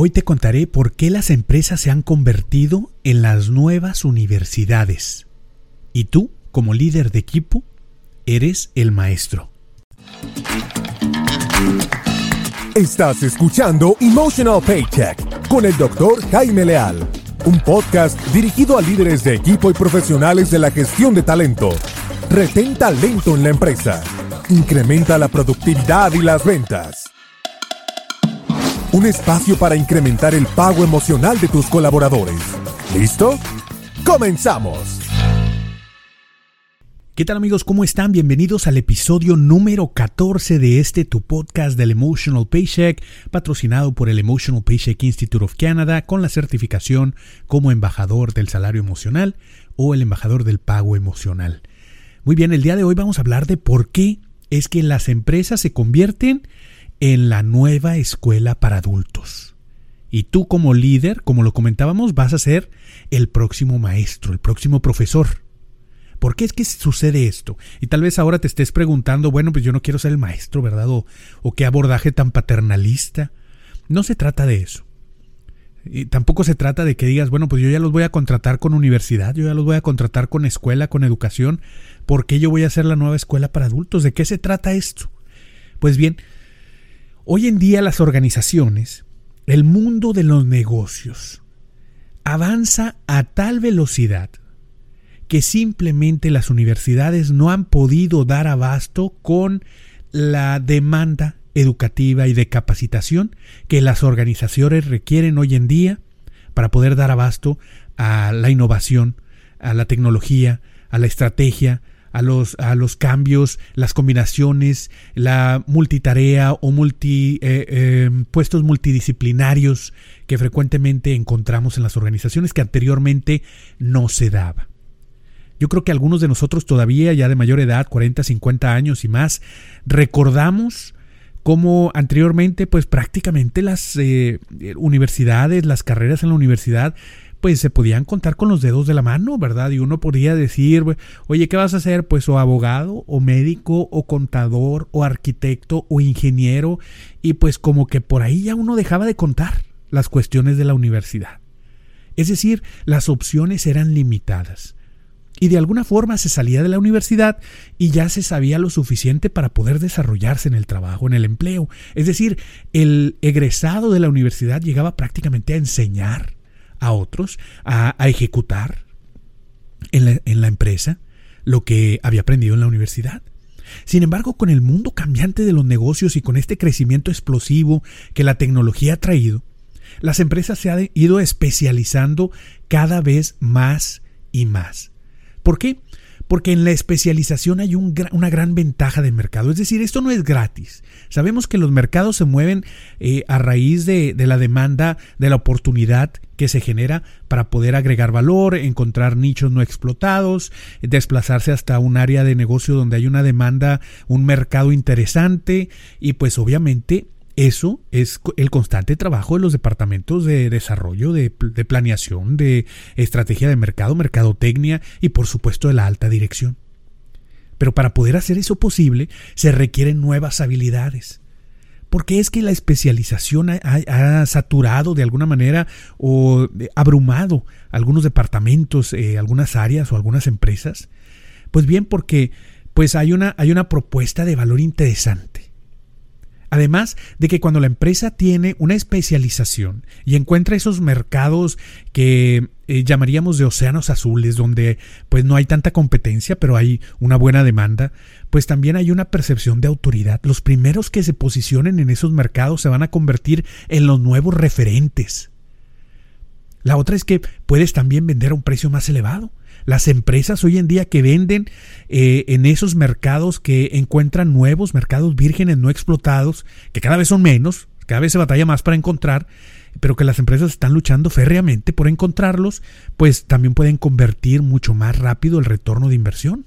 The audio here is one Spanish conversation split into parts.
Hoy te contaré por qué las empresas se han convertido en las nuevas universidades. Y tú, como líder de equipo, eres el maestro. Estás escuchando Emotional Paycheck con el doctor Jaime Leal, un podcast dirigido a líderes de equipo y profesionales de la gestión de talento. Retén talento en la empresa. Incrementa la productividad y las ventas un espacio para incrementar el pago emocional de tus colaboradores. ¿Listo? ¡Comenzamos! ¿Qué tal amigos? ¿Cómo están? Bienvenidos al episodio número 14 de este tu podcast del Emotional Paycheck, patrocinado por el Emotional Paycheck Institute of Canada con la certificación como embajador del salario emocional o el embajador del pago emocional. Muy bien, el día de hoy vamos a hablar de por qué es que las empresas se convierten en la nueva escuela para adultos. Y tú como líder, como lo comentábamos, vas a ser el próximo maestro, el próximo profesor. ¿Por qué es que sucede esto? Y tal vez ahora te estés preguntando, bueno, pues yo no quiero ser el maestro, ¿verdad? O, qué abordaje tan paternalista. No se trata de eso. Y tampoco se trata de que digas, bueno, pues yo ya los voy a contratar con universidad, yo ya los voy a contratar con escuela, con educación. ¿Por qué yo voy a hacer la nueva escuela para adultos? ¿De qué se trata esto? Pues bien, Hoy en día las organizaciones, el mundo de los negocios, avanza a tal velocidad que simplemente las universidades no han podido dar abasto con la demanda educativa y de capacitación que las organizaciones requieren hoy en día para poder dar abasto a la innovación, a la tecnología, a la estrategia, a los, a los cambios, las combinaciones, la multitarea o multi, eh, em, puestos multidisciplinarios que frecuentemente encontramos en las organizaciones que anteriormente no se daba. Yo creo que algunos de nosotros todavía, ya de mayor edad, 40, 50 años y más, recordamos cómo anteriormente, pues prácticamente las eh, universidades, las carreras en la universidad, pues se podían contar con los dedos de la mano, ¿verdad? Y uno podía decir, oye, ¿qué vas a hacer? Pues o abogado, o médico, o contador, o arquitecto, o ingeniero, y pues como que por ahí ya uno dejaba de contar las cuestiones de la universidad. Es decir, las opciones eran limitadas. Y de alguna forma se salía de la universidad y ya se sabía lo suficiente para poder desarrollarse en el trabajo, en el empleo. Es decir, el egresado de la universidad llegaba prácticamente a enseñar a otros a, ejecutar en la, en la empresa lo que había aprendido en la universidad. Sin embargo, con el mundo cambiante de los negocios y con este crecimiento explosivo que la tecnología ha traído, las empresas se han ido especializando cada vez más y más. ¿Por qué? Porque en la especialización hay una gran ventaja de mercado. Es decir, esto no es gratis. Sabemos que los mercados se mueven eh, a raíz de, de la demanda, de la oportunidad que se genera para poder agregar valor, encontrar nichos no explotados, desplazarse hasta un área de negocio donde hay una demanda, un mercado interesante y pues obviamente eso es el constante trabajo de los departamentos de desarrollo, de, planeación, de estrategia de mercado, mercadotecnia y por supuesto de la alta dirección. Pero para poder hacer eso posible se requieren nuevas habilidades. Porque es que la especialización ha, saturado de alguna manera o abrumado algunos departamentos, eh, algunas áreas o algunas empresas. Pues bien, porque pues hay una, hay una propuesta de valor interesante Además de que cuando la empresa tiene una especialización y encuentra esos mercados que eh, llamaríamos de océanos azules, donde pues no hay tanta competencia, pero hay una buena demanda, pues también hay una percepción de autoridad. Los primeros que se posicionen en esos mercados se van a convertir en los nuevos referentes. La otra es que puedes también vender a un precio más elevado. Las empresas hoy en día que venden eh, en esos mercados que encuentran nuevos mercados vírgenes no explotados, que cada vez son menos, cada vez se batalla más para encontrar, pero que las empresas están luchando férreamente por encontrarlos, pues también pueden convertir mucho más rápido el retorno de inversión.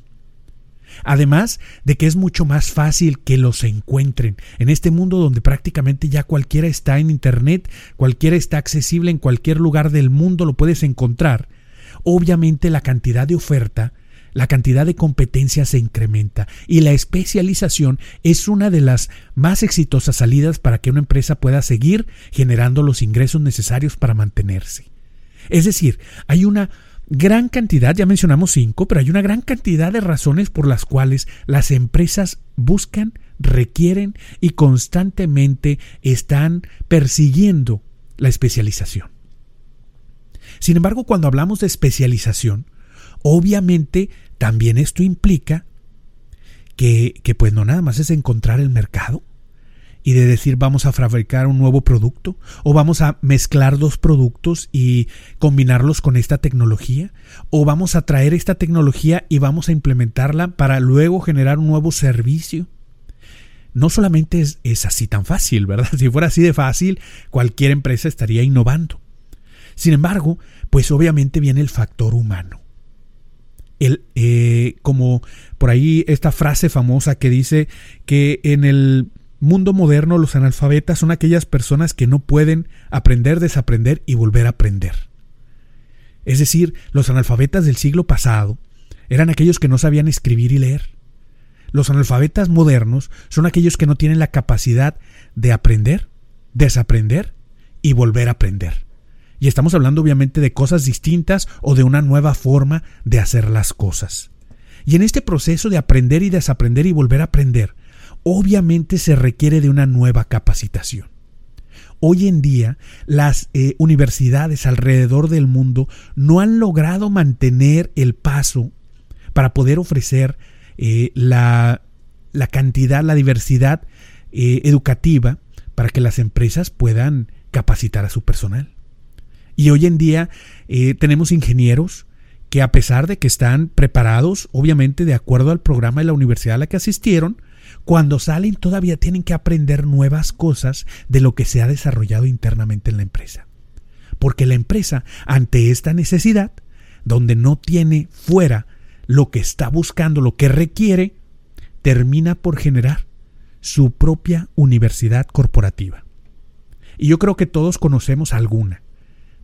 Además de que es mucho más fácil que los encuentren en este mundo donde prácticamente ya cualquiera está en Internet, cualquiera está accesible en cualquier lugar del mundo, lo puedes encontrar obviamente la cantidad de oferta la cantidad de competencia se incrementa y la especialización es una de las más exitosas salidas para que una empresa pueda seguir generando los ingresos necesarios para mantenerse. Es decir, hay una gran cantidad, ya mencionamos cinco, pero hay una gran cantidad de razones por las cuales las empresas buscan, requieren y constantemente están persiguiendo la especialización. Sin embargo, cuando hablamos de especialización, Obviamente, también esto implica que, que pues no nada más es encontrar el mercado y de decir vamos a fabricar un nuevo producto o vamos a mezclar dos productos y combinarlos con esta tecnología o vamos a traer esta tecnología y vamos a implementarla para luego generar un nuevo servicio. No solamente es, es así tan fácil, ¿verdad? Si fuera así de fácil, cualquier empresa estaría innovando. Sin embargo, pues obviamente viene el factor humano el, eh, como por ahí esta frase famosa que dice que en el mundo moderno los analfabetas son aquellas personas que no pueden aprender, desaprender y volver a aprender. Es decir, los analfabetas del siglo pasado eran aquellos que no sabían escribir y leer. Los analfabetas modernos son aquellos que no tienen la capacidad de aprender, desaprender y volver a aprender. Y estamos hablando obviamente de cosas distintas o de una nueva forma de hacer las cosas. Y en este proceso de aprender y desaprender y volver a aprender, obviamente se requiere de una nueva capacitación. Hoy en día las eh, universidades alrededor del mundo no han logrado mantener el paso para poder ofrecer eh, la, cantidad, la diversidad eh, educativa para que las empresas puedan capacitar a su personal. Y hoy en día eh, tenemos ingenieros que a pesar de que están preparados, obviamente de acuerdo al programa de la universidad a la que asistieron, cuando salen todavía tienen que aprender nuevas cosas de lo que se ha desarrollado internamente en la empresa. Porque la empresa, ante esta necesidad, donde no tiene fuera lo que está buscando, lo que requiere, termina por generar su propia universidad corporativa. Y yo creo que todos conocemos alguna.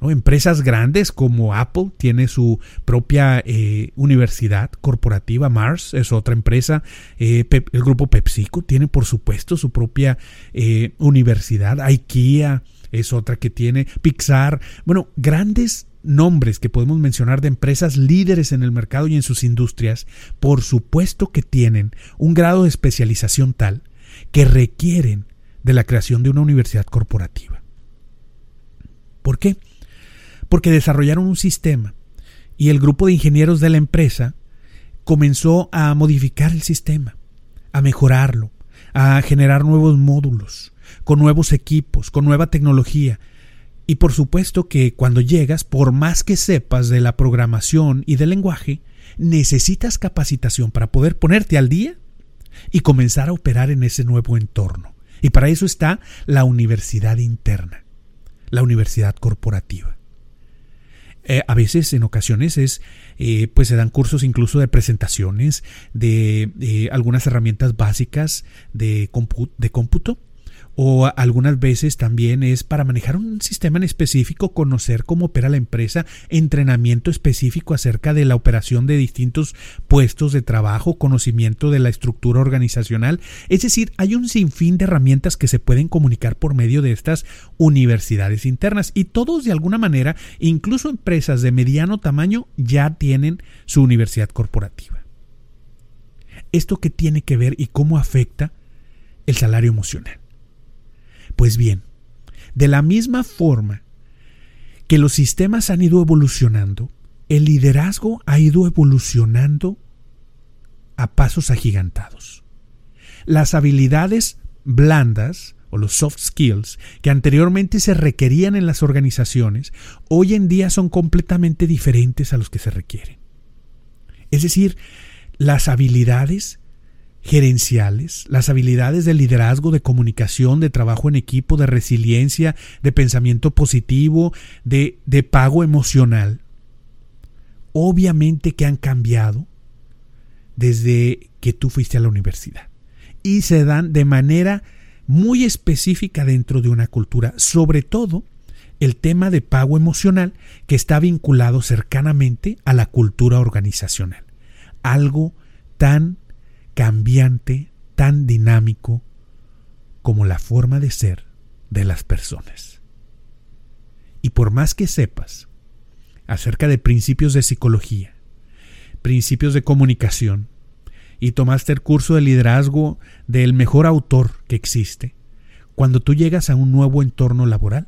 Empresas grandes como Apple tiene su propia eh, universidad corporativa, Mars es otra empresa, eh, el grupo PepsiCo tiene por supuesto su propia eh, universidad, IKEA es otra que tiene, Pixar, bueno, grandes nombres que podemos mencionar de empresas líderes en el mercado y en sus industrias, por supuesto que tienen un grado de especialización tal que requieren de la creación de una universidad corporativa. ¿Por qué? Porque desarrollaron un sistema y el grupo de ingenieros de la empresa comenzó a modificar el sistema, a mejorarlo, a generar nuevos módulos, con nuevos equipos, con nueva tecnología. Y por supuesto que cuando llegas, por más que sepas de la programación y del lenguaje, necesitas capacitación para poder ponerte al día y comenzar a operar en ese nuevo entorno. Y para eso está la universidad interna, la universidad corporativa. Eh, a veces, en ocasiones, es, eh, pues se dan cursos incluso de presentaciones, de, algunas herramientas básicas de, de cómputo o algunas veces también es para manejar un sistema en específico, conocer cómo opera la empresa, entrenamiento específico acerca de la operación de distintos puestos de trabajo, conocimiento de la estructura organizacional. Es decir, hay un sinfín de herramientas que se pueden comunicar por medio de estas universidades internas y todos de alguna manera, incluso empresas de mediano tamaño, ya tienen su universidad corporativa. ¿Esto qué tiene que ver y cómo afecta el salario emocional? Pues bien, de la misma forma que los sistemas han ido evolucionando, el liderazgo ha ido evolucionando a pasos agigantados. Las habilidades blandas o los soft skills que anteriormente se requerían en las organizaciones, hoy en día son completamente diferentes a los que se requieren. Es decir, las habilidades gerenciales, las habilidades de liderazgo, de comunicación, de trabajo en equipo, de resiliencia, de pensamiento positivo, de, de pago emocional, obviamente que han cambiado desde que tú fuiste a la universidad. Y se dan de manera muy específica dentro de una cultura, sobre todo el tema de pago emocional que está vinculado cercanamente a la cultura organizacional algo tan cambiante, tan dinámico como la forma de ser de las personas. Y por más que sepas acerca de principios de psicología, principios de comunicación, y tomaste el curso de liderazgo del mejor autor que existe, cuando tú llegas a un nuevo entorno laboral,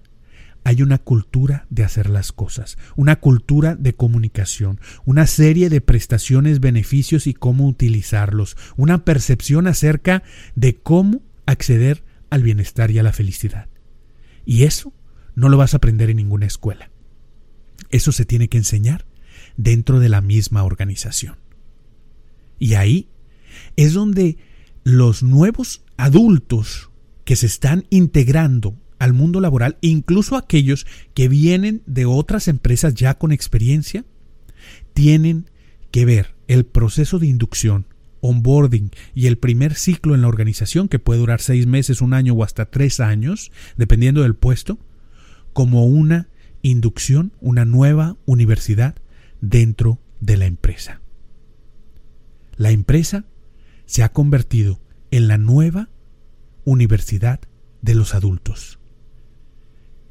hay una cultura de hacer las cosas, una cultura de comunicación, una serie de prestaciones, beneficios y cómo utilizarlos, una percepción acerca de cómo acceder al bienestar y a la felicidad. Y eso no lo vas a aprender en ninguna escuela. Eso se tiene que enseñar dentro de la misma organización. Y ahí es donde los nuevos adultos que se están integrando al mundo laboral, incluso aquellos que vienen de otras empresas ya con experiencia, tienen que ver el proceso de inducción, onboarding y el primer ciclo en la organización, que puede durar seis meses, un año o hasta tres años, dependiendo del puesto, como una inducción, una nueva universidad dentro de la empresa. La empresa se ha convertido en la nueva universidad de los adultos.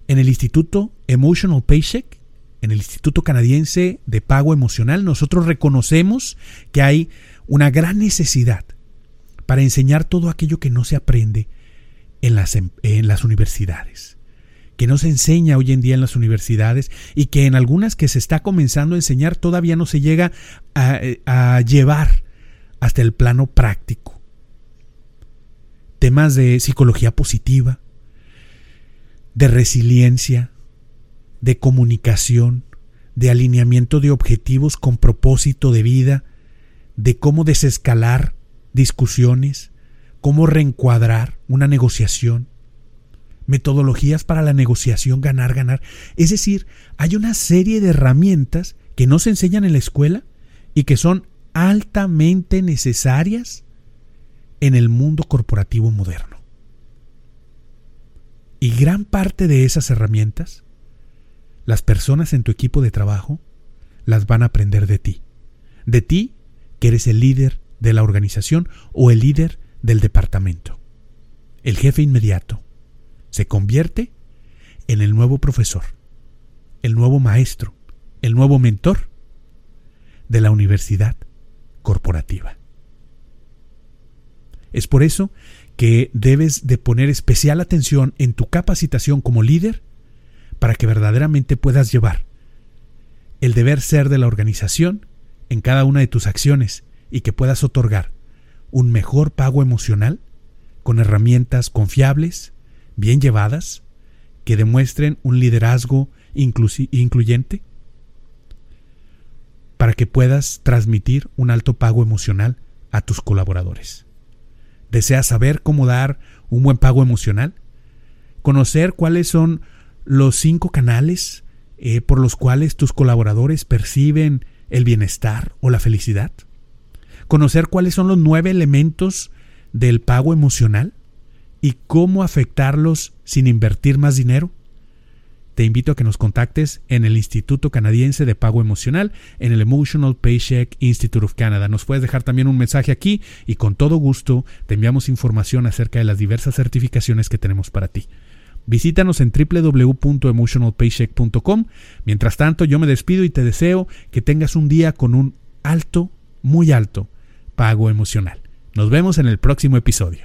En el Instituto Emotional Paycheck, en el Instituto Canadiense de Pago Emocional, nosotros reconocemos que hay una gran necesidad para enseñar todo aquello que no se aprende en las, em, universidades, que no se enseña hoy en día en las universidades y que en algunas que se está comenzando a enseñar todavía no se llega a, eh, a llevar hasta el plano práctico. Temas de psicología positiva, de resiliencia, de comunicación, de alineamiento de objetivos con propósito de vida, de cómo desescalar discusiones, cómo reencuadrar una negociación, metodologías para la negociación ganar-ganar. Es decir, hay una serie de herramientas que no se enseñan en la escuela y que son altamente necesarias en el mundo corporativo moderno. Y gran parte de esas herramientas, las personas en tu equipo de trabajo las van a aprender de ti. De ti, que eres el líder de la organización o el líder del departamento. El jefe inmediato se convierte en el nuevo profesor, el nuevo maestro, el nuevo mentor de la universidad corporativa. Es por eso que debes de poner especial atención en tu capacitación como líder para que verdaderamente puedas llevar el deber ser de la organización en cada una de tus acciones y que puedas otorgar un mejor pago emocional con herramientas confiables, bien llevadas, que demuestren un liderazgo incluyente, para que puedas transmitir un alto pago emocional a tus colaboradores. ¿Deseas saber cómo dar un buen pago emocional? ¿Conocer cuáles son los cinco canales eh, por los cuales tus colaboradores perciben el bienestar o la felicidad? ¿Conocer cuáles son los nueve elementos del pago emocional y cómo afectarlos sin invertir más dinero? Te invito a que nos contactes en el Instituto Canadiense de Pago Emocional, en el Emotional Paycheck Institute of Canada. Nos puedes dejar también un mensaje aquí y con todo gusto te enviamos información acerca de las diversas certificaciones que tenemos para ti. Visítanos en www.emotionalpaycheck.com. Mientras tanto, yo me despido y te deseo que tengas un día con un alto, muy alto pago emocional. Nos vemos en el próximo episodio.